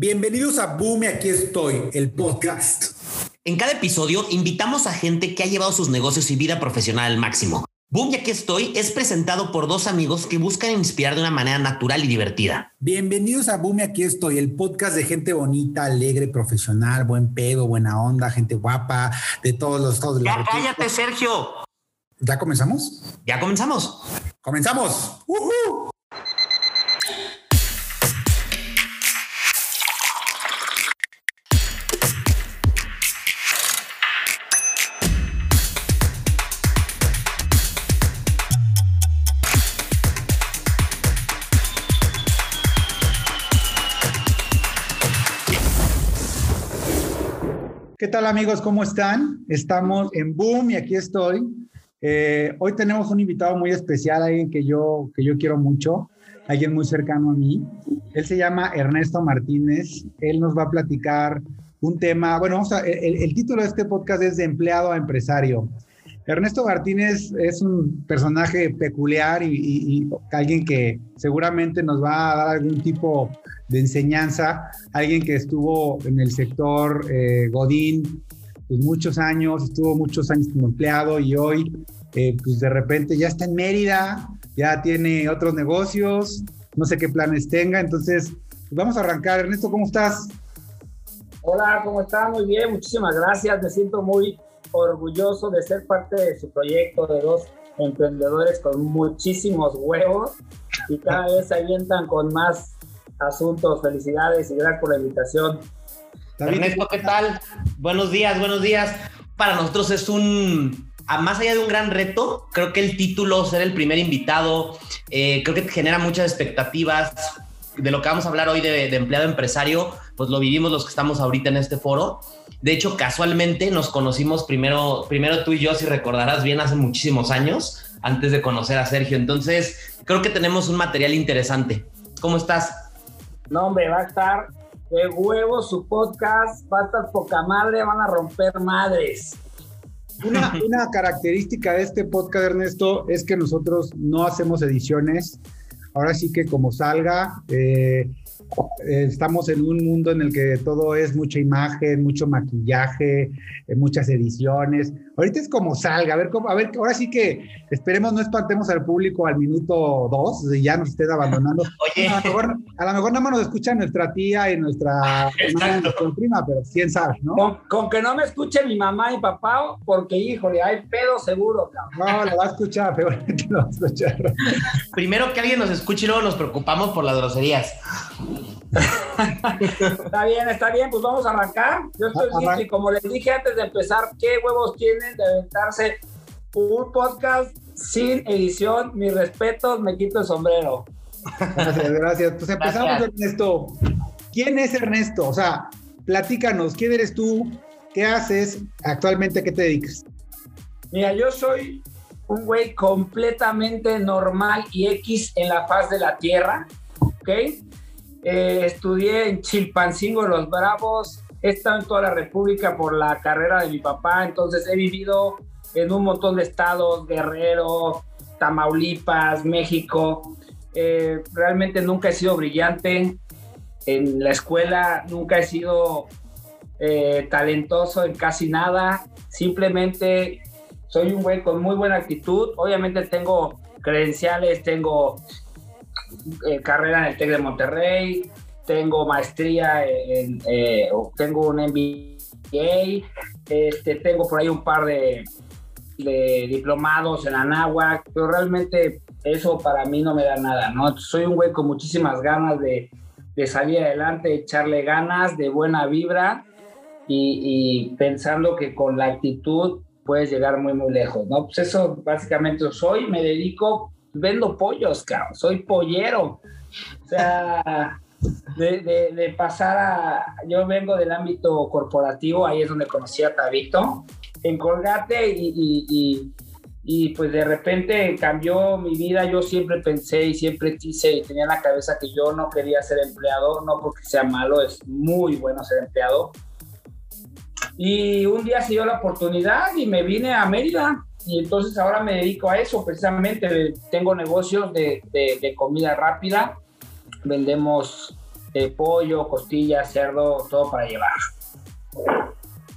Bienvenidos a Boom y aquí estoy, el podcast. En cada episodio invitamos a gente que ha llevado sus negocios y vida profesional al máximo. Boom y aquí estoy es presentado por dos amigos que buscan inspirar de una manera natural y divertida. Bienvenidos a Boom y aquí estoy, el podcast de gente bonita, alegre, profesional, buen pedo, buena onda, gente guapa, de todos los estados de la Ya cállate, Sergio. ¿Ya comenzamos? Ya comenzamos. ¡Comenzamos! ¿Qué tal amigos? ¿Cómo están? Estamos en Boom y aquí estoy. Eh, hoy tenemos un invitado muy especial, alguien que yo, que yo quiero mucho, alguien muy cercano a mí. Él se llama Ernesto Martínez. Él nos va a platicar un tema, bueno, vamos a, el, el título de este podcast es de empleado a empresario. Ernesto Martínez es un personaje peculiar y, alguien que seguramente nos va a dar algún tipo de enseñanza, alguien que estuvo en el sector eh, Godín pues muchos años, estuvo muchos años como empleado y hoy eh, pues de repente ya está en Mérida, ya tiene otros negocios, no sé qué planes tenga, entonces vamos a arrancar. Ernesto, ¿cómo estás? Hola, ¿cómo estás? Muy bien, muchísimas gracias, me siento muy orgulloso de ser parte de su proyecto de dos emprendedores con muchísimos huevos y cada vez se avientan con más asuntos. Felicidades y gracias por la invitación. Ernesto, ¿qué tal? Buenos días, buenos días. Para nosotros es un, más allá de un gran reto, creo que el título, ser el primer invitado, eh, creo que genera muchas expectativas. De lo que vamos a hablar hoy de, de empleado empresario, pues lo vivimos los que estamos ahorita en este foro. De hecho, casualmente nos conocimos primero, primero tú y yo, si recordarás bien, hace muchísimos años, antes de conocer a Sergio. Entonces, creo que tenemos un material interesante. ¿Cómo estás? No, hombre, va a estar de huevo su podcast, va a estar poca madre, van a romper madres. Una, una, característica de este podcast, Ernesto, es que nosotros no hacemos ediciones. Ahora sí que como salga, eh, eh, estamos en un mundo en el que todo es mucha imagen, mucho maquillaje, eh, muchas ediciones. Ahorita es como salga, a ver cómo, a ver, ahora sí que esperemos no espantemos al público al minuto dos, y ya nos estén abandonando. Oye. A, lo mejor, a lo mejor nada más nos escucha nuestra tía y nuestra, prima, pero quién sabe, ¿no? Con, que no me escuche mi mamá y papá, porque híjole, hay pedo seguro, cabrón. No, lo va a escuchar, pero lo va a escuchar. Primero que alguien nos escuche y luego nos preocupamos por las groserías está bien, está bien, pues vamos a arrancar. Yo estoy listo y como les dije antes de empezar, ¿qué huevos tienen de aventarse un podcast sin edición? Mis respetos, me quito el sombrero. Gracias, gracias. Pues empezamos, Ernesto. ¿Quién es Ernesto? O sea, platícanos, ¿quién eres tú? ¿Qué haces? Actualmente, ¿qué te dedicas? Mira, yo soy un güey completamente normal y X en la faz de la tierra, ¿ok? Eh, estudié en Chilpancingo, Los Bravos. He estado en toda la República por la carrera de mi papá, entonces he vivido en un montón de estados, Guerrero, Tamaulipas, México. Eh, realmente nunca he sido brillante en la escuela, nunca he sido eh, talentoso en casi nada. Simplemente soy un güey con muy buena actitud. Obviamente tengo credenciales, tengo eh, carrera en el TEC de Monterrey, tengo maestría en, eh, tengo un MBA, este, tengo por ahí un par de, diplomados en Anáhuac, pero realmente eso para mí no me da nada, ¿no? Soy un güey con muchísimas ganas de, salir adelante, echarle ganas, de buena vibra y, y, pensando que con la actitud puedes llegar muy, muy lejos, ¿no? Pues eso básicamente soy, me dedico vendo pollos, cabrón, soy pollero. O sea, de, pasar a. Yo vengo del ámbito corporativo, ahí es donde conocí a Tabito, en Colgate, y, y, pues de repente cambió mi vida. Yo siempre pensé y siempre quise y tenía en la cabeza que yo no quería ser empleado, no porque sea malo, es muy bueno ser empleado. Y un día se dio la oportunidad y me vine a Mérida y entonces ahora me dedico a eso, precisamente tengo negocios de, de, comida rápida, vendemos eh, pollo, costillas, cerdo, todo para llevar.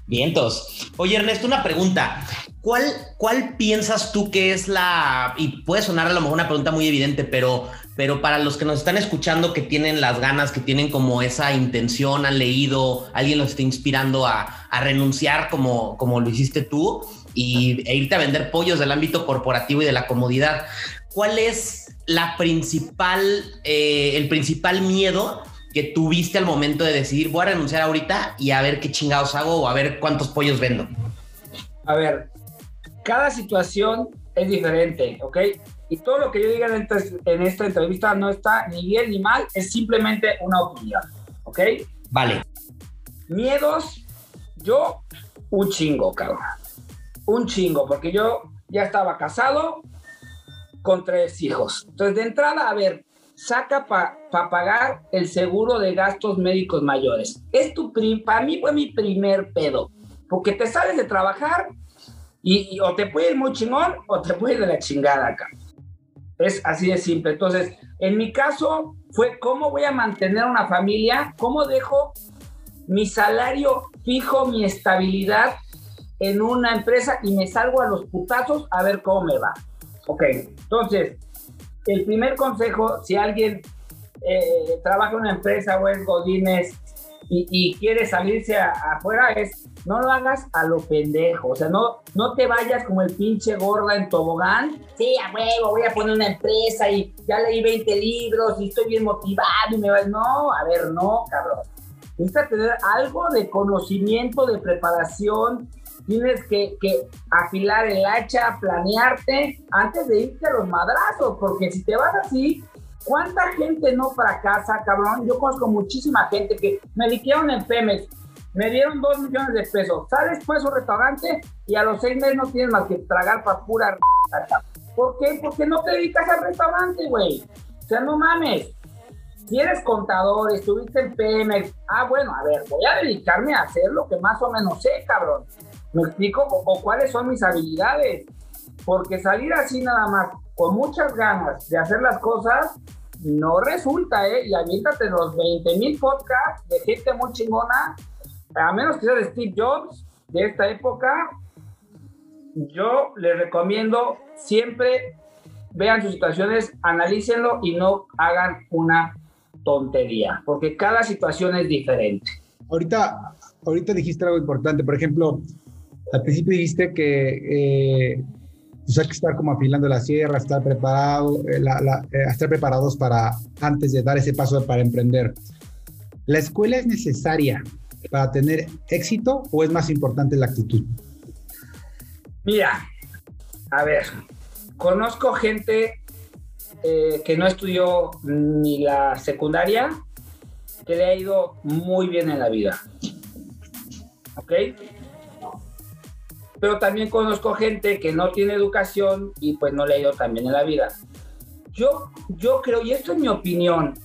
Vientos. Oye, Ernesto, una pregunta. ¿Cuál, ¿Cuál piensas tú que es la, y puede sonar a lo mejor una pregunta muy evidente, pero, pero para los que nos están escuchando, que tienen las ganas, que tienen como esa intención, han leído, alguien los está inspirando a, a renunciar como, como lo hiciste tú y, e irte a vender pollos del ámbito corporativo y de la comodidad, ¿cuál es la principal, eh, el principal miedo que tuviste al momento de decidir, voy a renunciar ahorita y a ver qué chingados hago o a ver cuántos pollos vendo? A ver, cada situación es diferente, ¿ok? Y todo lo que yo diga en esta, entrevista no está ni bien ni mal, es simplemente una opinión, ¿ok? Vale. Miedos, yo un chingo, cabrón. Un chingo, porque yo ya estaba casado con tres hijos. Entonces, de entrada, a ver, saca para pagar el seguro de gastos médicos mayores. Es tu para mí fue mi primer pedo, porque te sales de trabajar y, o te puede ir muy chingón o te puede ir de la chingada acá. Es así de simple. Entonces, en mi caso fue cómo voy a mantener una familia, cómo dejo mi salario fijo, mi estabilidad en una empresa y me salgo a los putazos a ver cómo me va. Ok, entonces, el primer consejo, si alguien eh, trabaja en una empresa o es Godines y, quiere salirse afuera, es no lo hagas a lo pendejo. O sea, no, no te vayas como el pinche gorda en tobogán. Sí, a huevo, voy a poner una empresa y ya leí 20 libros y estoy bien motivado y me va. No, a ver, no, cabrón. Necesitas tener algo de conocimiento, de preparación, tienes que, afilar el hacha, planearte antes de irte a los madrazos, porque si te vas así, ¿cuánta gente no fracasa, cabrón? Yo conozco muchísima gente que me liquidaron en Pemex, me dieron dos millones de pesos, sales pues a un restaurante y a los seis meses no tienes más que tragar para pura ¿Por qué? Porque no te dedicas al restaurante, güey. O sea, no mames. Si eres contador, estuviste en Pemex, ah, bueno, a ver, voy a dedicarme a hacer lo que más o menos sé, cabrón. ¿Me explico? O, cuáles son mis habilidades. Porque salir así nada más, con muchas ganas de hacer las cosas, no resulta, ¿eh? Y aviéntate los 20 mil podcasts de gente muy chingona, a menos que sea de Steve Jobs, de esta época, yo les recomiendo siempre vean sus situaciones, analícenlo y no hagan una tontería, porque cada situación es diferente. Ahorita, ahorita dijiste algo importante, por ejemplo, al principio dijiste que eh, pues hay que estar como afilando la sierra, estar preparado, eh, eh, estar preparados para antes de dar ese paso para emprender. ¿La escuela es necesaria para tener éxito o es más importante la actitud? Mira, a ver, conozco gente que no estudió ni la secundaria, que le ha ido muy bien en la vida. ¿Ok? Pero también conozco gente que no tiene educación y pues no le ha bien en la vida. Yo, yo creo, y esto es mi opinión,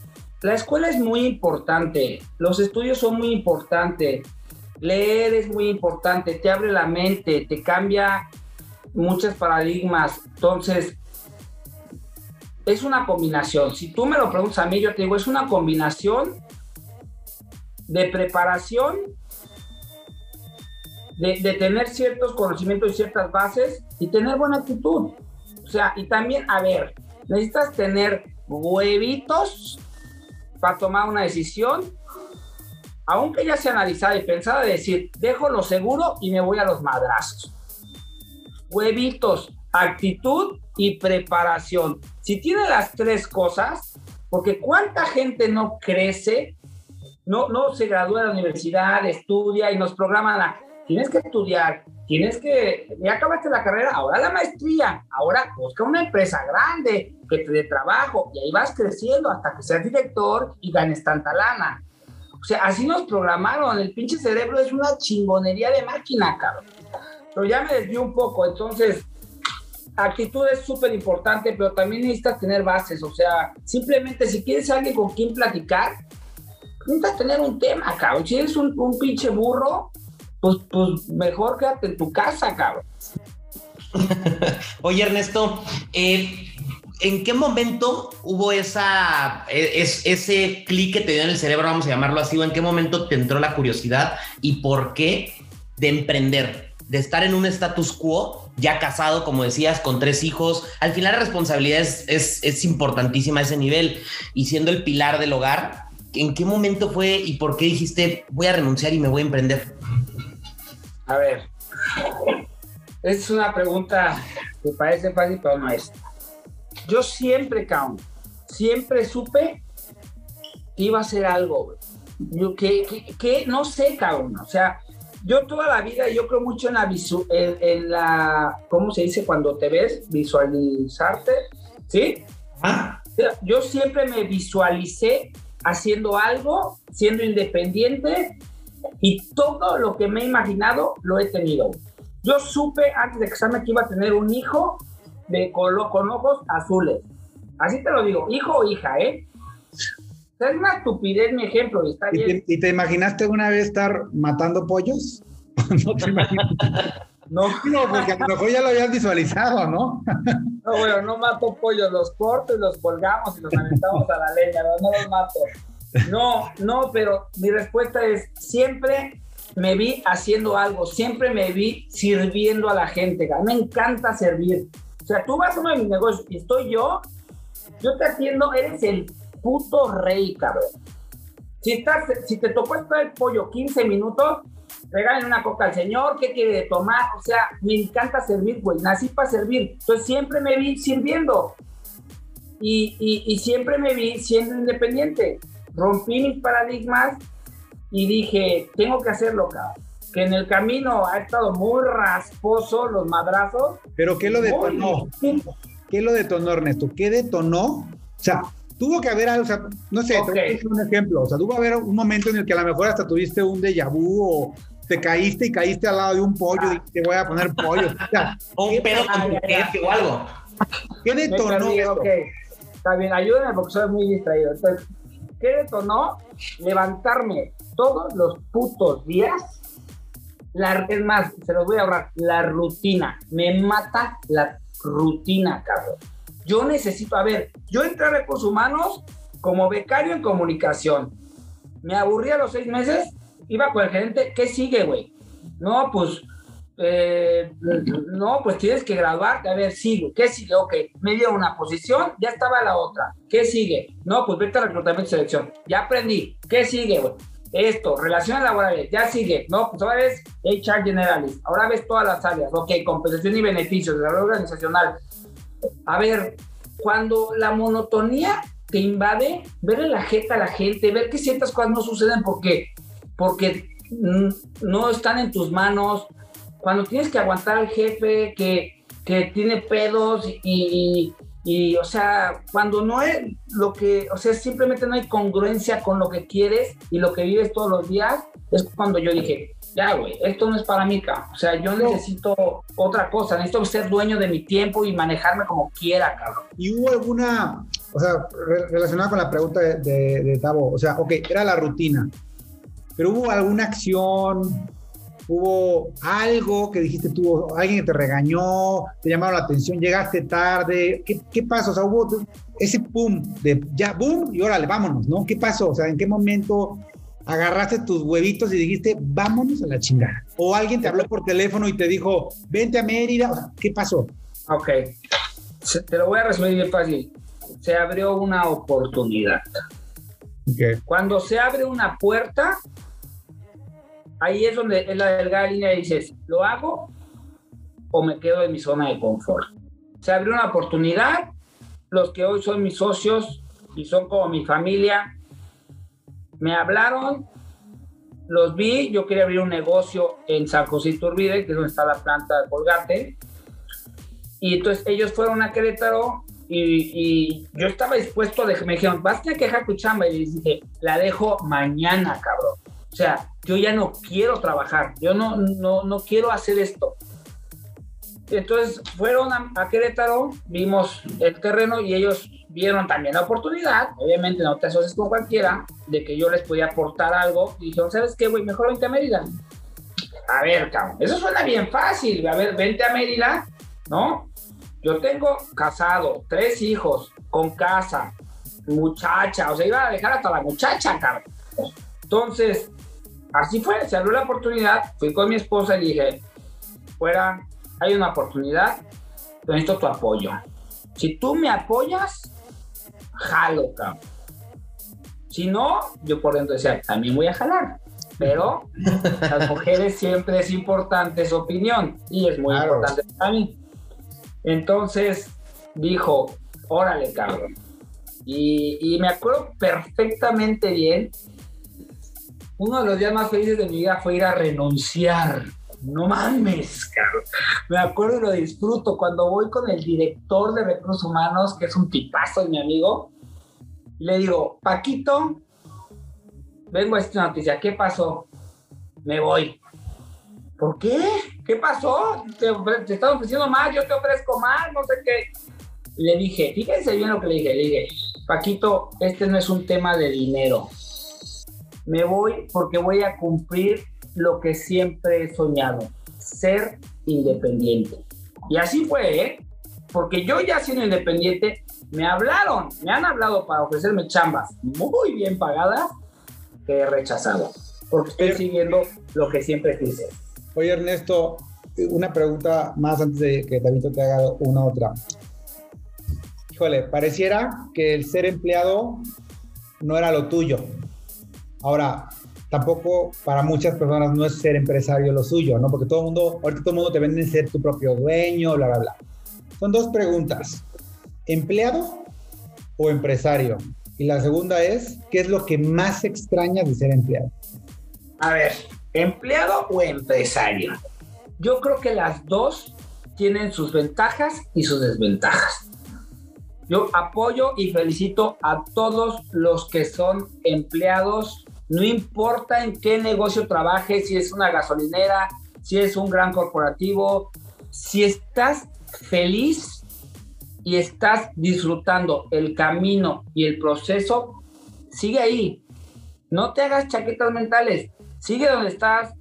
la escuela es muy importante, los estudios son muy importantes, leer es muy importante, te abre la mente, te cambia muchos paradigmas, entonces es una combinación. Si tú me lo preguntas a mí, yo te digo, es una combinación de preparación de, tener ciertos conocimientos y ciertas bases y tener buena actitud. O sea, y también, a ver, necesitas tener huevitos para tomar una decisión, aunque ya sea analizada y pensada, de decir, dejo lo seguro y me voy a los madrazos. Huevitos, actitud y preparación. Si tiene las tres cosas, porque cuánta gente no crece, no, no se gradúa de la universidad, estudia y nos programan la tienes que estudiar, tienes que, ya acabaste la carrera, ahora la maestría, ahora busca una empresa grande que te dé trabajo y ahí vas creciendo hasta que seas director y ganes tanta lana. O sea, así nos programaron, el pinche cerebro es una chingonería de máquina, cabrón. Pero ya me desvío un poco, entonces, actitud es súper importante, pero también necesitas tener bases, o sea, simplemente si quieres alguien con quien platicar, necesitas tener un tema, cabrón. Si eres un, un pinche burro, pues, pues mejor quédate en tu casa, cabrón. Oye, Ernesto, eh, ¿en qué momento hubo esa, e, es, ese clic que te dio en el cerebro, vamos a llamarlo así, o en qué momento te entró la curiosidad y por qué de emprender, de estar en un status quo, ya casado, como decías, con tres hijos? Al final la responsabilidad es, es, es importantísima a ese nivel y siendo el pilar del hogar, ¿en qué momento fue y por qué dijiste voy a renunciar y me voy a emprender? A ver, es una pregunta que parece fácil, pero no es. Yo siempre, cabrón, siempre supe que iba a hacer algo, Yo, que, que, no sé, cabrón. O sea, yo toda la vida, yo creo mucho en la, visu en, la, ¿cómo se dice cuando te ves? Visualizarte, ¿sí? Ah. Yo siempre me visualicé haciendo algo, siendo independiente y todo lo que me he imaginado lo he tenido. Yo supe antes de casarme que iba a tener un hijo de con ojos azules. Así te lo digo, hijo o hija, ¿eh? es una estupidez mi ejemplo y está bien. ¿Y te, imaginaste una vez estar matando pollos? no te imaginas. No. porque a lo mejor ya lo habías visualizado, ¿no? no, bueno, no mato pollos, los corto y los colgamos y los aventamos a la leña, no, no los mato. No, no, pero mi respuesta es siempre me vi haciendo algo, siempre me vi sirviendo a la gente. Me encanta servir. O sea, tú vas a uno de mis negocios y estoy yo, yo te atiendo, eres el puto rey, cabrón. Si, estás, si te tocó esperar el pollo 15 minutos, regalen una coca al señor, ¿qué quiere tomar? O sea, me encanta servir, güey, nací para servir. Entonces siempre me vi sirviendo y siempre me vi siendo independiente. Rompí mis paradigmas y dije, tengo que hacerlo, cabrón. Que en el camino ha estado muy rasposo los madrazos. Pero ¿qué lo detonó? ¿Qué lo detonó, Ernesto? ¿Qué detonó? O sea, tuvo que haber algo, o sea, no sé, te voy a un ejemplo. O sea, tuvo que haber un momento en el que a lo mejor hasta tuviste un déjà vu o te caíste y caíste al lado de un pollo y te voy a poner pollo. O, un pedo o algo. ¿Qué detonó? Está bien, ayúdame porque soy muy distraído. Entonces, ¿qué detonó? Levantarme todos los putos días. La, es más, se los voy a ahorrar. La rutina. Me mata la rutina, cabrón. Yo necesito, a ver, yo entré a recursos humanos como becario en comunicación. Me aburría a los seis meses, iba con el gerente, ¿qué sigue, güey? No, pues, eh, no, pues tienes que graduarte, a ver, sigue, ¿qué sigue? Ok, me dio una posición, ya estaba la otra, ¿qué sigue? No, pues vete a reclutamiento y selección, ya aprendí, ¿qué sigue, güey? Esto, relaciones laborales, ya sigue, ¿no? Pues ahora ves HR Generalist, ahora ves todas las áreas, ok, compensación y beneficios, desarrollo organizacional. A ver, cuando la monotonía te invade, verle la jeta a la gente, ver que ciertas cosas no suceden porque, porque no están en tus manos, cuando tienes que aguantar al jefe que, que tiene pedos y, y o sea, cuando no es lo que, o sea, simplemente no hay congruencia con lo que quieres y lo que vives todos los días, es cuando yo dije, ya, güey, esto no es para mí, cabrón. O sea, yo necesito otra cosa, necesito ser dueño de mi tiempo y manejarme como quiera, cabrón. ¿Y hubo alguna, o sea, relacionada con la pregunta de, de, de Tavo, o sea, ok, era la rutina, pero hubo alguna acción, hubo algo que dijiste tú, alguien que te regañó, te llamaron la atención, llegaste tarde, ¿qué, qué pasó? O sea, hubo ese pum, de ya, boom, y órale, vámonos, ¿no? ¿Qué pasó? O sea, ¿en qué momento agarraste tus huevitos y dijiste, vámonos a la chingada? O alguien te habló por teléfono y te dijo, vente a Mérida, ¿qué pasó? Ok, te lo voy a resumir bien fácil. Se abrió una oportunidad. Okay. Cuando se abre una puerta, ahí es donde es la delgada línea y dices, ¿lo hago o me quedo en mi zona de confort? Se abrió una oportunidad, los que hoy son mis socios y son como mi familia, me hablaron, los vi, yo quería abrir un negocio en San José Iturbide, que es donde está la planta de Colgate, y entonces ellos fueron a Querétaro y, yo estaba dispuesto, me dijeron, vas a tener que dejar tu chamba, y les dije, la dejo mañana, cabrón. Sea, yo ya no quiero trabajar, yo no, no, no quiero hacer esto. Entonces fueron a, Querétaro, vimos el terreno y ellos vieron también la oportunidad, obviamente no te asocies con cualquiera, de que yo les podía aportar algo y dijeron, ¿sabes qué, güey? Mejor vente a Mérida. A ver, cabrón, eso suena bien fácil, a ver, vente a Mérida, ¿no? yo tengo casado, tres hijos, con casa, muchacha, o sea, iba a dejar hasta la muchacha, cabrón. Entonces, así fue, se abrió la oportunidad, fui con mi esposa y dije, fuera, hay una oportunidad, necesito tu apoyo. Si tú me apoyas, jalo, cabrón. Si no, yo por dentro decía, también voy a jalar. Pero las mujeres siempre es importante su opinión y es muy importante para mí. Entonces dijo, órale, cabrón. Y, y, me acuerdo perfectamente bien. Uno de los días más felices de mi vida fue ir a renunciar. No mames, cabrón. Me acuerdo y lo disfruto cuando voy con el director de recursos humanos, que es un tipazo y mi amigo. Le digo, Paquito, vengo a esta noticia. ¿Qué pasó? Me voy. ¿Por qué? ¿Qué pasó? Te, te están ofreciendo más, yo te ofrezco más, no sé qué. Le dije, fíjense bien lo que le dije. Le dije, Paquito, este no es un tema de dinero. Me voy porque voy a cumplir lo que siempre he soñado, ser independiente. Y así fue, ¿eh? Porque yo ya siendo independiente, me hablaron, me han hablado para ofrecerme chambas muy bien pagadas que he rechazado, porque estoy siguiendo lo que siempre quise. Oye, Ernesto, una pregunta más antes de que David te haga una otra. Híjole, pareciera que el ser empleado no era lo tuyo. Ahora, tampoco para muchas personas no es ser empresario lo suyo, ¿no? Porque todo el mundo, ahorita todo el mundo te vende ser tu propio dueño, bla, bla, bla. Son dos preguntas. ¿Empleado o empresario? Y la segunda es, ¿qué es lo que más extrañas de ser empleado? A ver, ¿empleado o empresario? Yo creo que las dos tienen sus ventajas y sus desventajas. Yo apoyo y felicito a todos los que son empleados, no importa en qué negocio trabajes, si es una gasolinera, si es un gran corporativo, si estás feliz y estás disfrutando el camino y el proceso, sigue ahí. No te hagas chaquetas mentales. Sigue donde estás.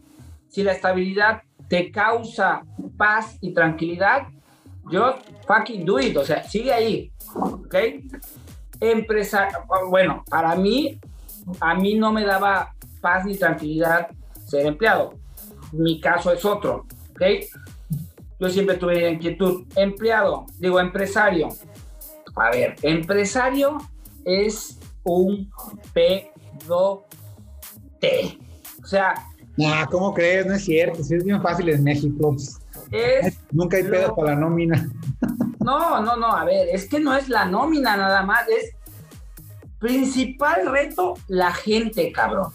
Si la estabilidad te causa paz y tranquilidad, yo fucking do it. O sea, sigue ahí. ¿Ok? Empresa, bueno, para mí, a mí no me daba paz ni tranquilidad ser empleado. Mi caso es otro. ¿Ok? Yo siempre tuve inquietud. Empleado, digo empresario. A ver, empresario es un pedo T. O sea. Nah, ¿cómo crees? No es cierto. Si es bien fácil en México. Es Nunca hay pedo para la nómina. No, no, no. A ver, es que no es la nómina nada más. Es principal reto la gente, cabrón.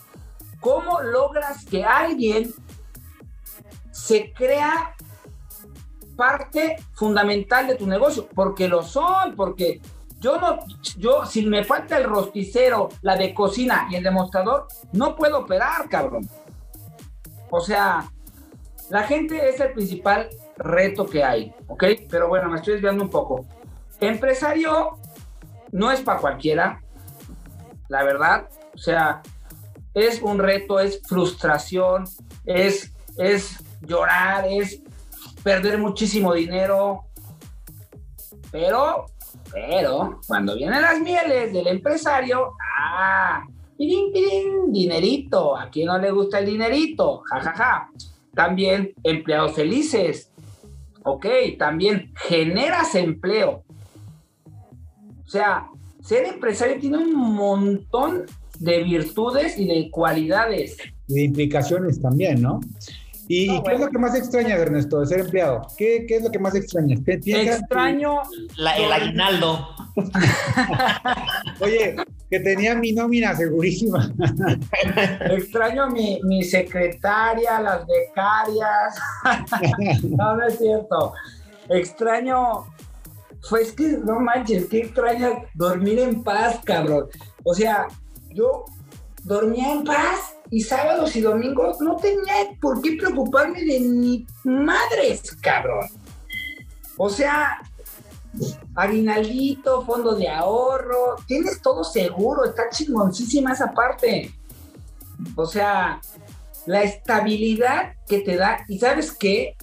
¿Cómo logras que alguien se crea parte fundamental de tu negocio? Porque lo son, porque yo no, yo, si me falta el rosticero, la de cocina y el demostrador, no puedo operar, cabrón. O sea, la gente es el principal reto que hay, ¿ok? Pero bueno, me estoy desviando un poco. Empresario no es para cualquiera, la verdad. O sea, es un reto, es frustración, es, es llorar, es perder muchísimo dinero. Pero pero cuando vienen las mieles del empresario, ah, dinerito, ¿a quién no le gusta el dinerito? Ja, ja, ja. También empleados felices. Ok, también generas empleo. O sea, ser empresario tiene un montón de virtudes y de cualidades. Y de implicaciones también, ¿no? ¿Y, qué es lo que más extraña, Ernesto, de ser empleado? ¿Qué, qué es lo que más extrañas? Extraño el aguinaldo. Oye, que tenía mi nómina segurísima. Extraño mi, mi secretaria, las becarias. no, no es cierto. Extraño pues que no manches, qué extraña dormir en paz, cabrón. O sea, yo dormía en paz y sábados y domingos no tenía por qué preocuparme de ni madres, cabrón. O sea, aguinaldito, fondo de ahorro, tienes todo seguro, está chingoncísima esa parte. O sea, la estabilidad que te da, y sabes qué,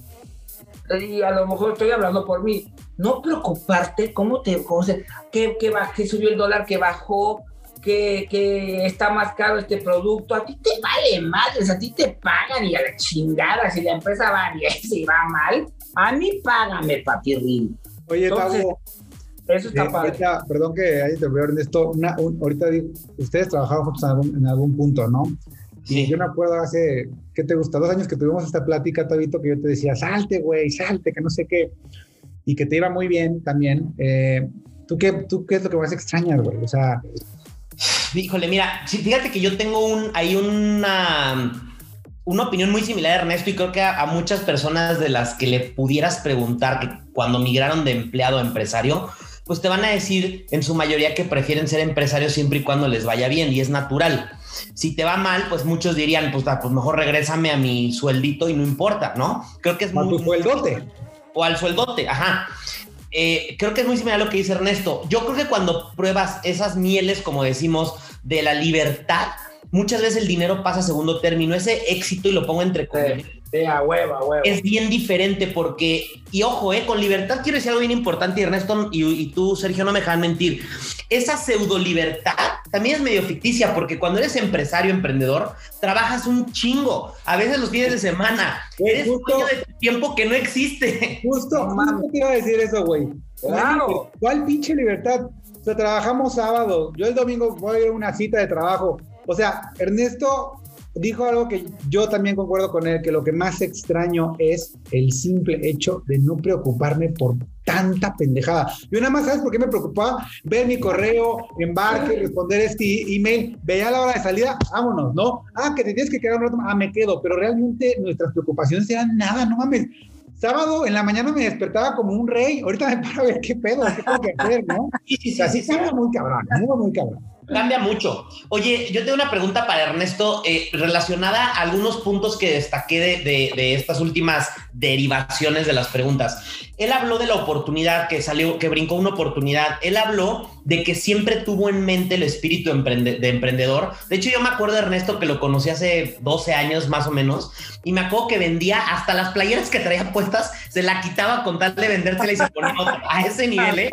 y a lo mejor estoy hablando por mí, no preocuparte cómo te, cómo se, que, que, subió el dólar, que bajó, que, que, está más caro este producto, a ti te vale madres, a ti te pagan y a la chingada, si la empresa va bien, si va mal, a mí págame, papi Oye, Entonces, eso está eh, padre. perdón que ahí te veo, Ernesto, una, ahorita ustedes trabajaban juntos en algún, en algún punto, ¿no? Sí. yo me acuerdo hace, ¿qué te gusta? Dos años que tuvimos esta plática, Tabito, que yo te decía, salte, güey, salte, que no sé qué, y que te iba muy bien también. Eh, ¿tú, qué, ¿Tú qué es lo que más extrañas, güey? O sea... Híjole, mira, fíjate que yo tengo un, hay una, una opinión muy similar a Ernesto y creo que a, a, muchas personas de las que le pudieras preguntar que cuando migraron de empleado a empresario, pues te van a decir en su mayoría que prefieren ser empresarios siempre y cuando les vaya bien y es natural. Si te va mal, pues muchos dirían, pues, ah, pues mejor regrésame a mi sueldito y no importa, ¿no? Creo que es muy... tu sueldote. O al sueldote, ajá. Eh, creo que es muy similar a lo que dice Ernesto. Yo creo que cuando pruebas esas mieles, como decimos, de la libertad, muchas veces el dinero pasa a segundo término. Ese éxito, y lo pongo entre comillas, es bien diferente porque, y ojo, eh, con libertad quiero decir algo bien importante, y Ernesto y, tú, Sergio, no me dejan mentir. Esa pseudo libertad también es medio ficticia porque cuando eres empresario, emprendedor, trabajas un chingo. A veces los fines de semana. eres un de tiempo que no existe. Justo, justo te iba a decir eso, güey. Claro. ¿Cuál pinche libertad? O sea, trabajamos sábado. Yo el domingo voy a ir a una cita de trabajo. O sea, Ernesto dijo algo que yo también concuerdo con él, que lo que más extraño es el simple hecho de no preocuparme por tanta pendejada. Yo nada más, ¿sabes por qué me preocupaba? Ver mi correo, embarque, responder este email, veía la hora de salida, vámonos, ¿no? Ah, que te tienes que quedar un rato, ah, me quedo, pero realmente nuestras preocupaciones eran nada, no mames. Sábado en la mañana me despertaba como un rey, ahorita me paro a ver qué pedo, qué tengo que hacer, ¿no? Sí, sí, sí, estaba muy cabrón, muy, muy cabrón. Cambia mucho. Oye, yo tengo una pregunta para Ernesto eh, relacionada a algunos puntos que destaqué de, estas últimas derivaciones de las preguntas. Él habló de la oportunidad que salió, que brincó una oportunidad. Él habló de que siempre tuvo en mente el espíritu de emprendedor. De hecho, yo me acuerdo de Ernesto que lo conocí hace 12 años más o menos y me acuerdo que vendía hasta las playeras que traía puestas, se la quitaba con tal de vendérsela y se ponía a ese nivel, ¿eh?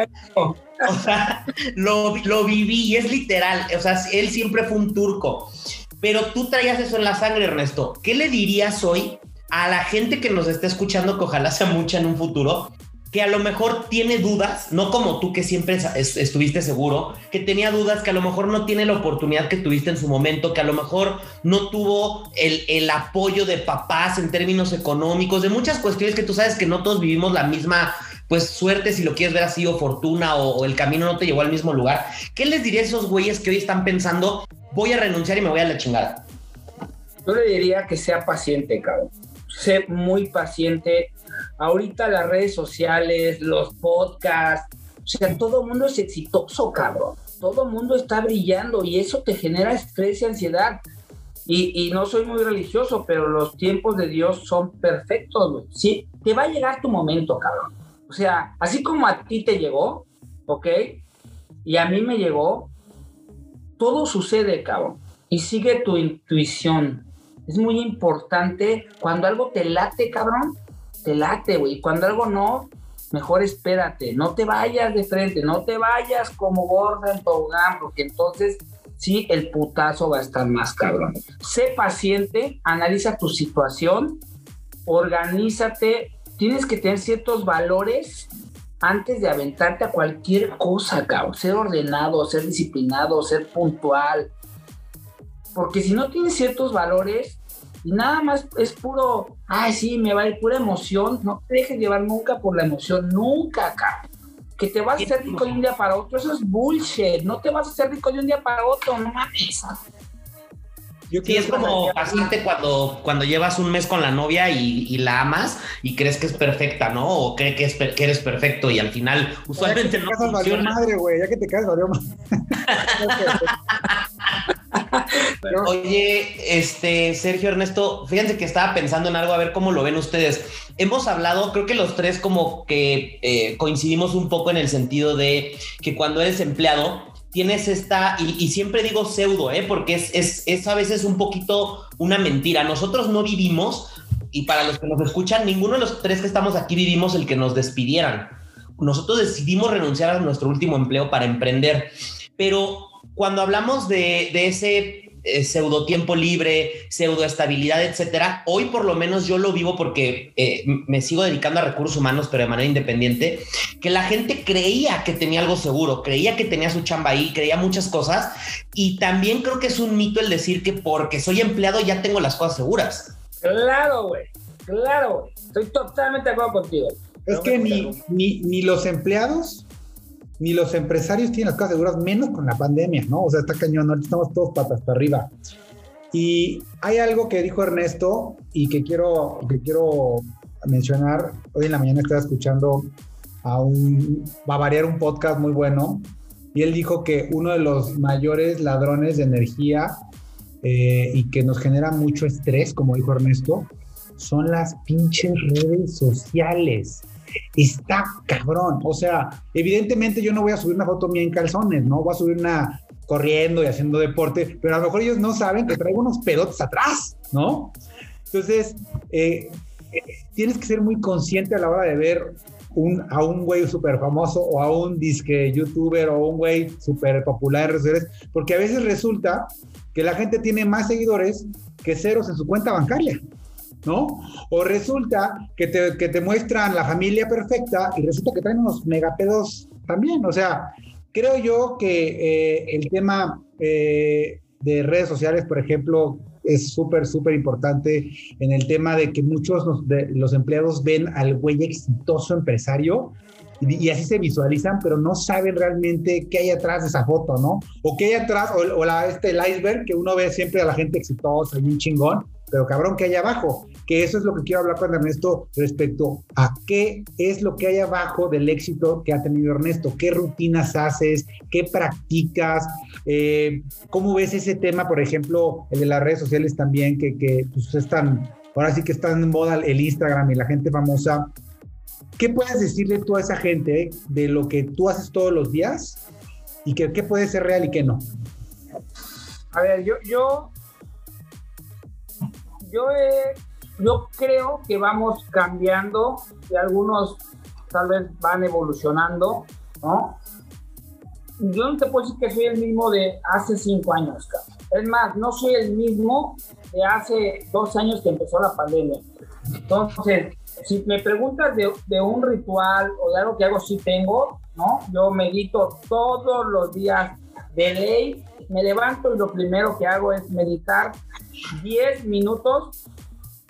O sea, lo, lo viví y es literal. O sea, él siempre fue un turco. Pero tú traías eso en la sangre, Ernesto. ¿Qué le dirías hoy a la gente que nos está escuchando, que ojalá sea mucha en un futuro, que a lo mejor tiene dudas, no como tú que siempre estuviste seguro, que tenía dudas, que a lo mejor no tiene la oportunidad que tuviste en su momento, que a lo mejor no tuvo el, el apoyo de papás en términos económicos, de muchas cuestiones que tú sabes que no todos vivimos la misma pues suerte si lo quieres ver así o fortuna o, el camino no te llevó al mismo lugar. ¿Qué les diría a esos güeyes que hoy están pensando, voy a renunciar y me voy a la chingada? Yo le diría que sea paciente, cabrón. Sé muy paciente. Ahorita las redes sociales, los podcasts, o sea, todo el mundo es exitoso, cabrón. Todo mundo está brillando y eso te genera estrés y ansiedad. Y, y, no soy muy religioso, pero los tiempos de Dios son perfectos, Sí, te va a llegar tu momento, cabrón. Sea, así como a ti te llegó, ¿ok? Y a mí me llegó, todo sucede, cabrón. Y sigue tu intuición. Es muy importante cuando algo te late, cabrón, te late, güey. Cuando algo no, mejor espérate. No te vayas de frente, no te vayas como gorda en porque entonces sí, el putazo va a estar más cabrón. Sé paciente, analiza tu situación, organízate, tienes que tener ciertos valores antes de aventarte a cualquier cosa, cabrón. Ser ordenado, ser disciplinado, ser puntual. Porque si no tienes ciertos valores y nada más es puro, ay, sí, me va a ir pura emoción, no te dejes llevar nunca por la emoción, nunca, cabrón. Que te vas a hacer rico de un día para otro, eso es bullshit. No te vas a hacer rico de un día para otro, no mames. Yo sí, es como paciente cuando, cuando llevas un mes con la novia y, la amas y crees que es perfecta, ¿no? O cree que, es, que eres perfecto y al final usualmente no funciona. madre, güey, ya que te casas, valió Oye, este, Sergio Ernesto, fíjense que estaba pensando en algo, a ver cómo lo ven ustedes. Hemos hablado, creo que los tres como que eh, coincidimos un poco en el sentido de que cuando eres empleado, tienes esta, y, siempre digo pseudo, ¿eh? porque es, es, a veces un poquito una mentira. Nosotros no vivimos, y para los que nos escuchan, ninguno de los tres que estamos aquí vivimos el que nos despidieran. nosotros decidimos renunciar a nuestro último empleo para emprender, pero cuando hablamos de, de ese eh, pseudo tiempo libre, pseudo estabilidad, etcétera. Hoy por lo menos yo lo vivo porque eh, me sigo dedicando a recursos humanos, pero de manera independiente, que la gente creía que tenía algo seguro, creía que tenía su chamba ahí, creía muchas cosas. Y también creo que es un mito el decir que porque soy empleado ya tengo las cosas seguras. Claro, güey. Claro, güey. Estoy totalmente de acuerdo contigo. Es que ni, ni, ni los empleados ni los empresarios tienen las cosas seguras, menos con la pandemia, ¿no? O sea, está cañón, ahorita estamos todos patas para arriba. Y hay algo que dijo Ernesto y que quiero, que quiero mencionar. Hoy en la mañana estaba escuchando a un, va a variar un podcast muy bueno, y él dijo que uno de los mayores ladrones de energía eh, y que nos genera mucho estrés, como dijo Ernesto, son las pinches redes sociales está cabrón. O sea, evidentemente yo no voy a subir una foto mía en calzones, ¿no? Voy a subir una corriendo y haciendo deporte, pero a lo mejor ellos no saben que traigo unos pedotes atrás, ¿no? Entonces, eh, tienes que ser muy consciente a la hora de ver un, a un güey súper famoso o a un disque youtuber o un güey súper popular en redes porque a veces resulta que la gente tiene más seguidores que ceros en su cuenta bancaria. ¿No? O resulta que te, que te muestran la familia perfecta y resulta que traen unos megapedos también. O sea, creo yo que eh, el tema eh, de redes sociales, por ejemplo, es súper, súper importante en el tema de que muchos de los empleados ven al güey exitoso empresario y, así se visualizan, pero no saben realmente qué hay atrás de esa foto, ¿no? O qué hay atrás, o, la, este, el iceberg que uno ve siempre a la gente exitosa y un chingón, pero cabrón, ¿qué hay abajo? Que eso es lo que quiero hablar con Ernesto respecto a qué es lo que hay abajo del éxito que ha tenido Ernesto, qué rutinas haces, qué practicas, eh, cómo ves ese tema, por ejemplo, el de las redes sociales también, que, que pues, están, ahora sí que están en moda el Instagram y la gente famosa. ¿Qué puedes decirle tú a esa gente de lo que tú haces todos los días y que, qué puede ser real y qué no? A ver, yo, yo yo, yo creo que vamos cambiando y algunos tal vez van evolucionando, ¿no? Yo no te puedo decir que soy el mismo de hace cinco años, Es más, no soy el mismo de hace dos años que empezó la pandemia. Entonces, si me preguntas de, de, un ritual o de algo que hago, sí tengo, ¿no? Yo medito todos los días de ley, me levanto y lo primero que hago es meditar 10 minutos.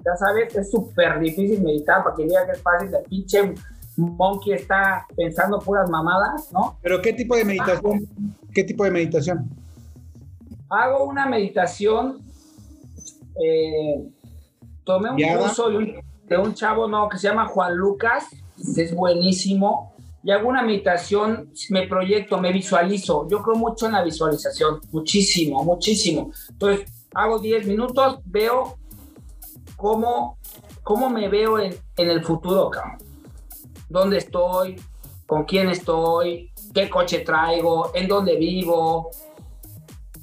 Ya sabes, es súper difícil meditar para que diga que es fácil. El pinche monkey está pensando puras mamadas, ¿no? Pero ¿qué tipo de meditación? ¿Qué tipo de meditación? Hago una meditación. Eh, tomé un curso de un, de un chavo no, que se llama Juan Lucas. Es buenísimo y hago una meditación, me proyecto, me visualizo. Yo creo mucho en la visualización, muchísimo, muchísimo. Entonces, hago 10 minutos, veo cómo, cómo me veo en, en el futuro, cabrón. ¿Dónde estoy? ¿Con quién estoy? ¿Qué coche traigo? ¿En dónde vivo?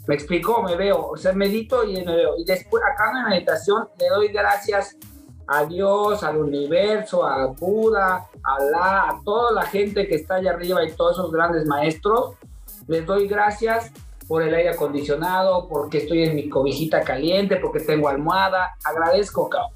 ¿Me explico? Me veo, o sea, medito y me veo. Y después, acá en la meditación, le doy gracias a Dios, al universo, a Buda, a la, a toda la gente que está allá arriba y todos esos grandes maestros. Les doy gracias por el aire acondicionado, porque estoy en mi cobijita caliente, porque tengo almohada. Agradezco, cabrón.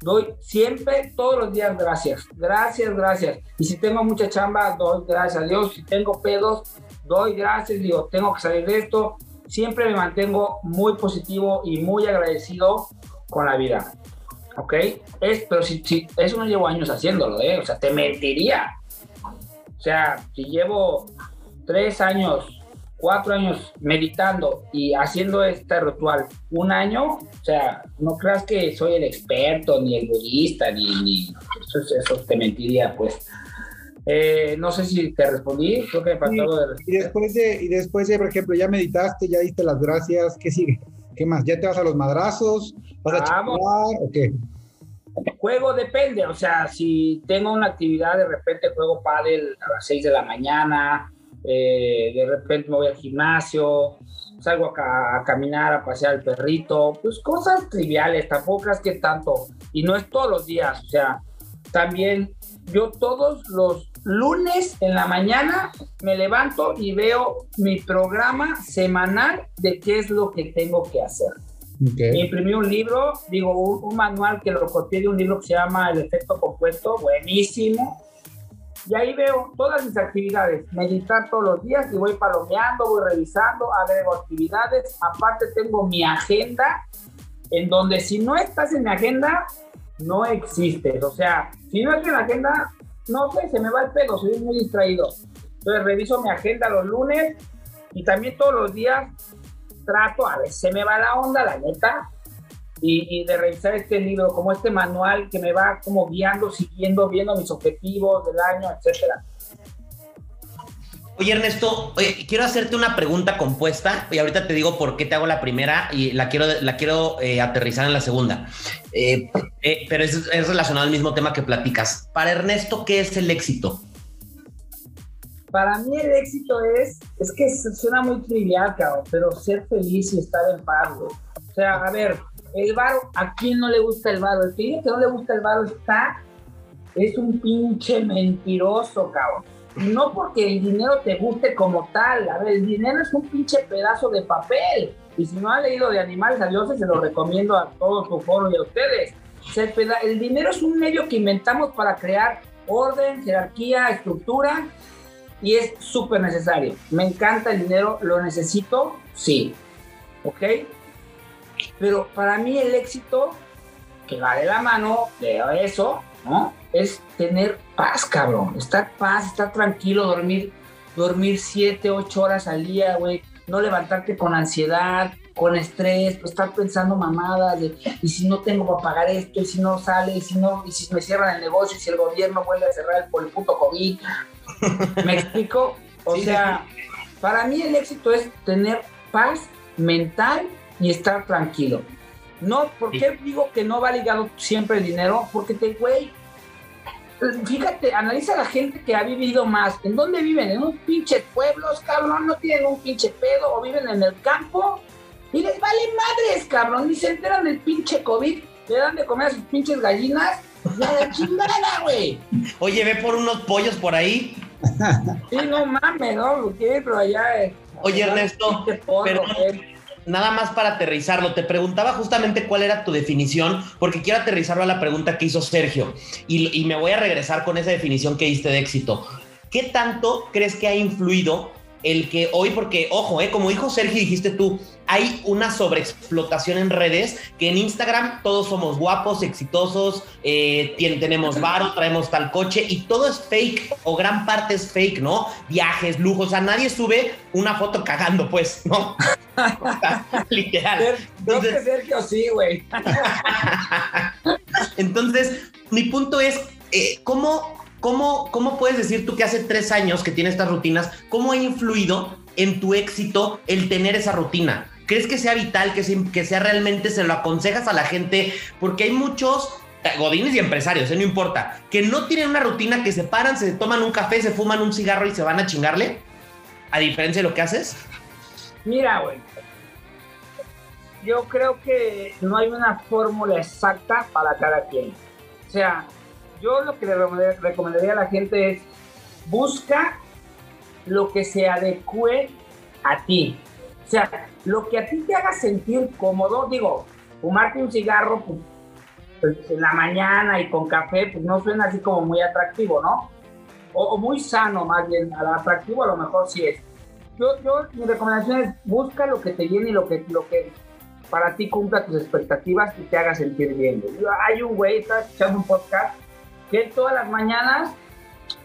Doy siempre, todos los días, gracias. Gracias, gracias. Y si tengo mucha chamba, doy gracias a Dios. Si tengo pedos, doy gracias. Digo, tengo que salir de esto. Siempre me mantengo muy positivo y muy agradecido con la vida. ¿ok? Es, pero si, si, eso no llevo años haciéndolo, ¿eh? O sea, te mentiría. O sea, si llevo tres años, cuatro años meditando y haciendo este ritual un año, o sea, no creas que soy el experto, ni el budista, ni, ni eso, eso te mentiría, pues. Eh, no sé si te respondí, creo que me faltó de y después de Y después de, por ejemplo, ya meditaste, ya diste las gracias, ¿qué sigue? ¿Qué más? ¿Ya te vas a los madrazos? ¿Vas a o qué? Juego depende, o sea, si tengo una actividad, de repente juego pádel a las 6 de la mañana, eh, de repente me voy al gimnasio, salgo a, a, caminar, a pasear al perrito, pues cosas triviales, tampoco es que tanto, y no es todos los días, o sea, también yo todos los, lunes en la mañana me levanto y veo mi programa semanal de qué es lo que tengo que hacer. Okay. Imprimí un libro, digo, un, manual que lo copié de un libro que se llama El efecto compuesto, buenísimo. Y ahí veo todas mis actividades, meditar todos los días y voy palomeando, voy revisando, agrego actividades. Aparte tengo mi agenda, en donde si no estás en mi agenda, no existes. O sea, si no estás en la agenda, no sé, se me va el pelo, soy muy distraído. Entonces reviso mi agenda los lunes y también todos los días trato, a veces se me va la onda, la neta, y, de revisar este libro, como este manual que me va como guiando, siguiendo, viendo mis objetivos del año, etcétera. Oye, Ernesto, quiero hacerte una pregunta compuesta y ahorita te digo por qué te hago la primera y la quiero, la quiero eh, aterrizar en la segunda. Eh, eh, pero es, es, relacionado al mismo tema que platicas. Para Ernesto, ¿qué es el éxito? Para mí el éxito es, es que suena muy trivial, cabrón, pero ser feliz y estar en paz, güey. O sea, a ver, el varo, ¿a quién no le gusta el varo? El que dice que no le gusta el varo está, es un pinche mentiroso, cabrón. No porque el dinero te guste como tal, a ver, el dinero es un pinche pedazo de papel. Y si no han leído de Animales a Dioses, se lo recomiendo a todo su foro y a ustedes. El dinero es un medio que inventamos para crear orden, jerarquía, estructura y es súper necesario. Me encanta el dinero, lo necesito, sí. ¿Ok? Pero para mí el éxito, que va de la mano de eso, ¿no? Es tener paz, cabrón. Estar paz, estar tranquilo, dormir, dormir siete, ocho horas al día, güey. No levantarte con ansiedad, con estrés, pues, estar pensando mamadas de, y si no tengo para pagar esto, y si no sale, y si no, y si me cierran el negocio, y si el gobierno vuelve a cerrar por el puto COVID. ¿Me explico? O sea, para mí el éxito es tener paz mental y estar tranquilo. No, ¿por qué digo que no va ligado siempre el dinero? Porque te, güey, fíjate, analiza a la gente que ha vivido más. ¿En dónde viven? ¿En un pinche pueblos, cabrón? ¿No tienen un pinche pedo? ¿O viven en el campo? Y les vale madres, cabrón. Ni se enteran del pinche COVID. Le dan de comer a sus pinches gallinas. La chingada, güey. Oye, ve por unos pollos por ahí. Sí, no mames, ¿no? Pero allá. Eh, Oye, Ernesto, pero nada más para aterrizarlo, te preguntaba justamente cuál era tu definición, porque quiero aterrizarlo a la pregunta que hizo Sergio y, me voy a regresar con esa definición que diste de éxito. ¿Qué tanto crees que ha influido el que hoy, porque ojo, eh, como dijo Sergio, dijiste tú, hay una sobreexplotación en redes que en Instagram todos somos guapos, exitosos, eh, tenemos varo, traemos tal coche y todo es fake o gran parte es fake, ¿no? Viajes, lujos, o sea, nadie sube una foto cagando, pues, ¿no? Literal. Entonces, Sergio sí, güey. Entonces, mi punto es, eh, ¿cómo ¿Cómo, ¿Cómo puedes decir tú que hace tres años que tienes estas rutinas, cómo ha influido en tu éxito el tener esa rutina? ¿Crees que sea vital, que sea, realmente, se lo aconsejas a la gente? Porque hay muchos godines y empresarios, ¿eh? no importa, que no tienen una rutina, que se paran, se toman un café, se fuman un cigarro y se van a chingarle, a diferencia de lo que haces. Mira, güey, yo creo que no hay una fórmula exacta para cada quien. O sea, yo lo que le recomendaría a la gente es busca lo que se adecue a ti. O sea, lo que a ti te haga sentir cómodo, digo, fumarte un cigarro pues, pues, en la mañana y con café, pues no suena así como muy atractivo, ¿no? O, muy sano, más bien, atractivo a lo mejor sí es. Yo, yo, mi recomendación es busca lo que te llene y lo que, lo que para ti cumpla tus expectativas y te haga sentir bien. hay un güey, está escuchando un podcast que él todas las mañanas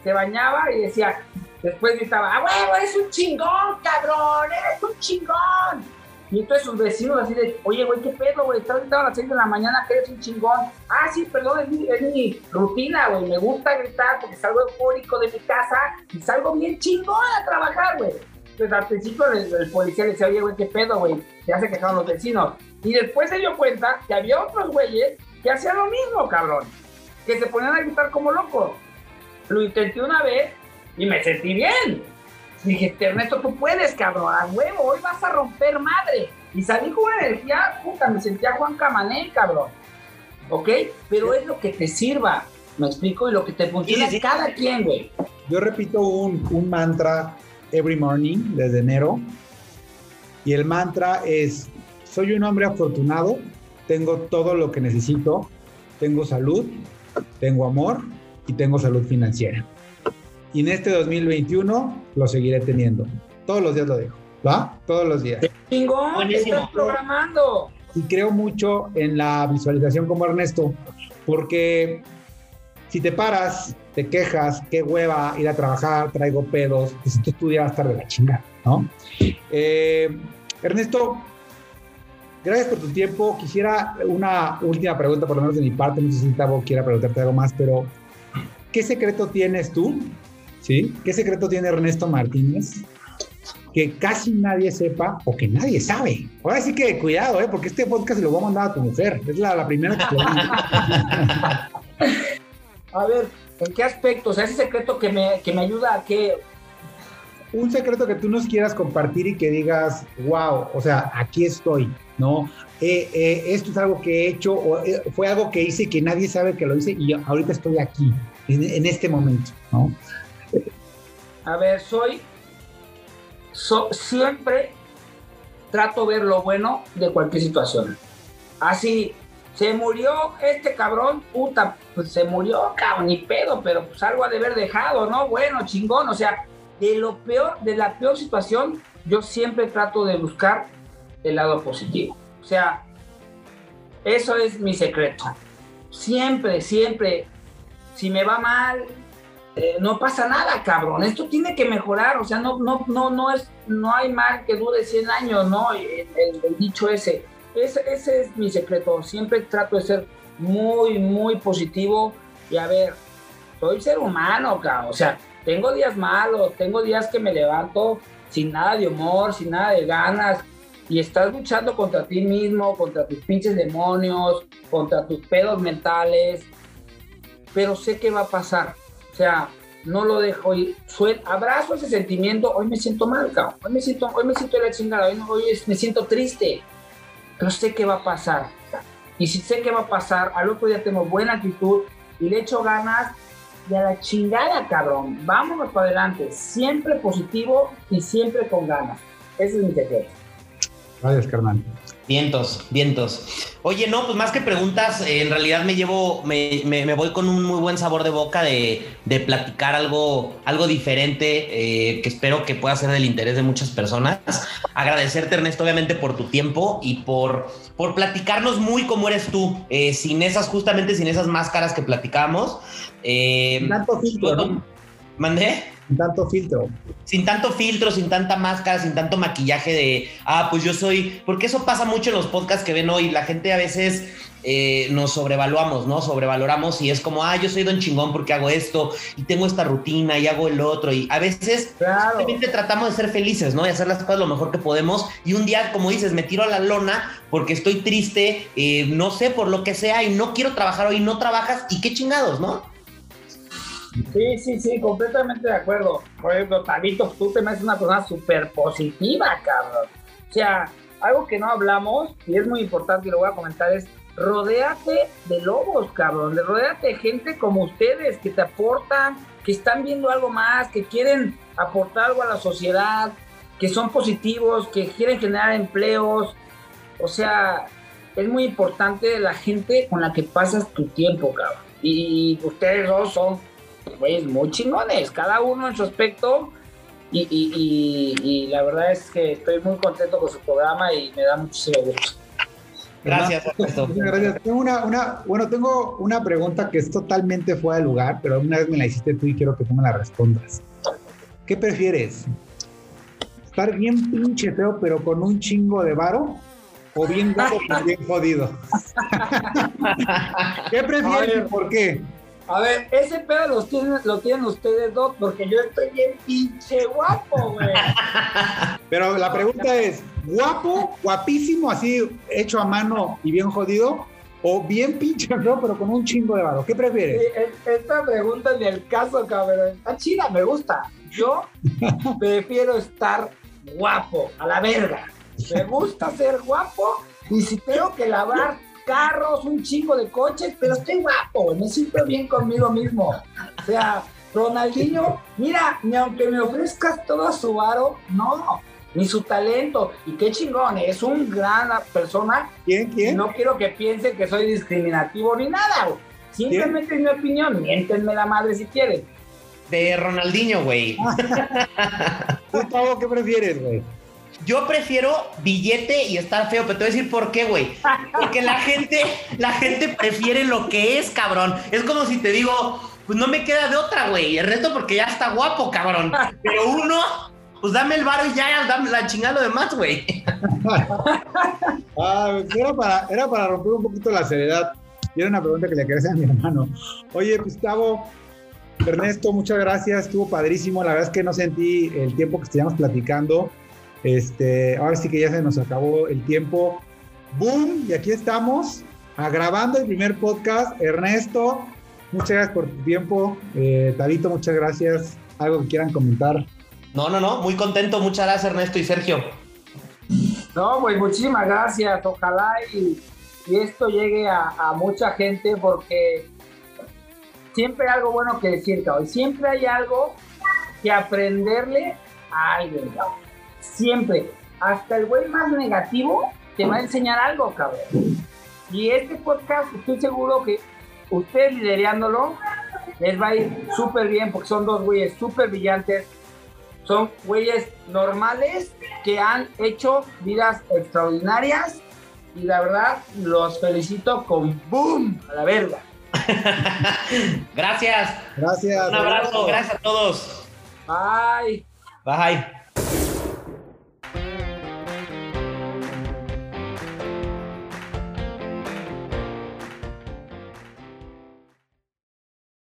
se bañaba y decía, después gritaba, ¡ah, huevo, eres un chingón, cabrón! ¡Eres un chingón! Y entonces sus vecinos así de, oye, güey, ¿qué pedo, güey? Estás gritando a las 6 de la mañana que eres un chingón. Ah, sí, perdón, es mi, rutina, güey. Me gusta gritar porque salgo eufórico de mi casa y salgo bien chingón a trabajar, güey. Entonces al principio el, policía le decía, oye, güey, ¿qué pedo, güey? Ya se quejaron los vecinos. Y después se dio cuenta que había otros güeyes que hacían lo mismo, cabrón que se ponían a gritar como locos. Lo intenté una vez y me sentí bien. Dije, Ernesto, tú puedes, cabrón, a huevo, hoy vas a romper madre. Y salí con una energía, puta, me sentía Juan Camané, cabrón. ¿Ok? Pero es lo que te sirva, me explico, y lo que te funciona cada quien, güey. yo repito un, un mantra every morning desde enero. Y el mantra es, soy un hombre afortunado, tengo todo lo que necesito, tengo salud, tengo amor y tengo salud financiera. Y en este 2021 lo seguiré teniendo. Todos los días lo dejo, ¿va? Todos los días. ¡Chingón! estás programando! Y creo mucho en la visualización como Ernesto, porque si te paras, te quejas, qué hueva ir a trabajar, traigo pedos, pues entonces tu día va a estar de la chingada, ¿no? Eh, Ernesto, gracias por tu tiempo. Quisiera una última pregunta, por lo menos de mi parte. No sé si Tavo quiera preguntarte algo más, pero ¿qué secreto tienes tú? ¿Sí? ¿Qué secreto tiene Ernesto Martínez? Que casi nadie sepa o que nadie sabe. Ahora sí que cuidado, ¿eh? porque este podcast lo voy a mandar a tu mujer. Es la, la primera que te A ver, ¿en qué aspecto? O sea, ese secreto que me, que me ayuda a que un secreto que tú nos quieras compartir y que digas, wow, o sea, aquí estoy, ¿no? Eh, eh, esto es algo que he hecho o eh, fue algo que hice y que nadie sabe que lo hice y ahorita estoy aquí, en, este momento. A ver, soy, siempre trato ver lo bueno de cualquier situación. Así, se murió este cabrón, puta, pues se murió, cabrón, ni pedo, pero pues algo ha de haber dejado, ¿no? Bueno, chingón, o sea, de lo peor, de la peor situación, yo siempre trato de buscar el lado positivo. O sea, eso es mi secreto. Siempre, siempre, si me va mal, eh, no pasa nada, cabrón. Esto tiene que mejorar. O sea, no, no, no, no es, no hay mal que dure 100 años, ¿no? El, dicho ese. ese. Ese es mi secreto. Siempre trato de ser muy, muy positivo. Y a ver, soy ser humano, cabrón. O sea, tengo días malos, tengo días que me levanto sin nada de humor, sin nada de ganas, y estás luchando contra ti mismo, contra tus pinches demonios, contra tus pedos mentales, pero sé que va a pasar. O sea, no lo dejo ir. abrazo ese sentimiento. Hoy me siento mal, cabrón. Hoy me siento, hoy me siento la chingada. Hoy, hoy me siento triste. Pero sé que va a pasar. Y si sé que va a pasar, al otro día tengo buena actitud y le echo ganas y a la chingada, cabrón. Vámonos para adelante. Siempre positivo y siempre con ganas. Ese es mi secreto. Gracias, carnal. Vientos, vientos. Oye, no, pues más que preguntas, eh, en realidad me llevo, me, me, voy con un muy buen sabor de boca de, de platicar algo, algo diferente eh, que espero que pueda ser del interés de muchas personas. Agradecerte, Ernesto, obviamente, por tu tiempo y por, por platicarnos muy como eres tú, eh, sin esas, justamente sin esas máscaras que platicamos. Tanto filtro, ¿no? ¿Mandé? Sin tanto filtro. Sin tanto filtro, sin tanta máscara, sin tanto maquillaje de, ah, pues yo soy, porque eso pasa mucho en los podcasts que ven hoy, la gente a veces eh, nos sobrevaluamos, ¿no? Sobrevaloramos y es como, ah, yo soy don chingón porque hago esto y tengo esta rutina y hago el otro y a veces simplemente tratamos de ser felices, ¿no? Y hacer las cosas lo mejor que podemos y un día, como dices, me tiro a la lona porque estoy triste, eh, no sé, por lo que sea y no quiero trabajar hoy, no trabajas y qué chingados, ¿no? Sí, sí, sí, completamente de acuerdo. Por ejemplo, Tabito, tú te me haces una persona súper positiva, cabrón. O sea, algo que no hablamos y es muy importante y lo voy a comentar es rodéate de lobos, cabrón. Rodéate de gente como ustedes que te aportan, que están viendo algo más, que quieren aportar algo a la sociedad, que son positivos, que quieren generar empleos. O sea, es muy importante la gente con la que pasas tu tiempo, cabrón. Y ustedes dos son güeyes muy chingones, cada uno en su aspecto. Y, la verdad es que estoy muy contento con su programa y me da muchísimo gusto. Gracias, Gracias. Tengo una, una, bueno, tengo una pregunta que es totalmente fuera de lugar, pero una vez me la hiciste tú y quiero que tú me la respondas. ¿Qué prefieres? ¿Estar bien pinche feo, pero con un chingo de varo? ¿O bien guapo, bien jodido? ¿Qué prefieres y por qué? A ver, ese pedo lo tienen, lo tienen ustedes dos, porque yo estoy bien pinche guapo, güey. Pero la pregunta es, ¿guapo, guapísimo, así hecho a mano y bien jodido? ¿O bien pinche ¿no? pero con un chingo de varo? ¿Qué prefieres? esta pregunta es del caso, cabrón. Está chida, me gusta. Yo prefiero estar guapo, a la verga. Me gusta ser guapo y si tengo que lavar carros, un chingo de coches, pero estoy guapo, me siento bien conmigo mismo. O sea, Ronaldinho, mira, ni aunque me ofrezcas todo su aro, no, ni su talento. Y qué chingón, es un gran persona. ¿Quién? ¿Quién? No quiero que piensen que soy discriminativo ni nada, güey. Simplemente es mi opinión, miéntenme la madre si quieren. De Ronaldinho, güey. ¿qué prefieres, güey? Yo prefiero billete y estar feo, pero te voy a decir por qué, güey. Porque la gente, la gente prefiere lo que es, cabrón. Es como si te digo, pues no me queda de otra, güey. El resto porque ya está guapo, cabrón. Pero uno, pues dame el bar y ya, dame la chingada lo demás, güey. ah, era para, era para romper un poquito la seriedad. Y era una pregunta que le quería hacer a mi hermano. Oye, Gustavo, Ernesto, muchas gracias. Estuvo padrísimo. La verdad es que no sentí el tiempo que estábamos platicando. Este, ahora sí que ya se nos acabó el tiempo. ¡Boom! Y aquí estamos grabando el primer podcast. Ernesto, muchas gracias por tu tiempo. Eh, Tabito, muchas gracias. ¿Algo que quieran comentar? No, no, no. Muy contento. Muchas gracias, Ernesto y Sergio. No, pues muchísimas gracias. Ojalá y, esto llegue a, mucha gente porque siempre hay algo bueno que decir, hoy Siempre hay algo que aprenderle a alguien, Siempre. Hasta el güey más negativo te va a enseñar algo, cabrón. Y este podcast, estoy seguro que ustedes liderándolo, les va a ir súper bien porque son dos güeyes súper brillantes. Son güeyes normales que han hecho vidas extraordinarias y la verdad los felicito con boom a la verga. gracias. Gracias. Un abrazo, gracias a todos. Bye. Bye.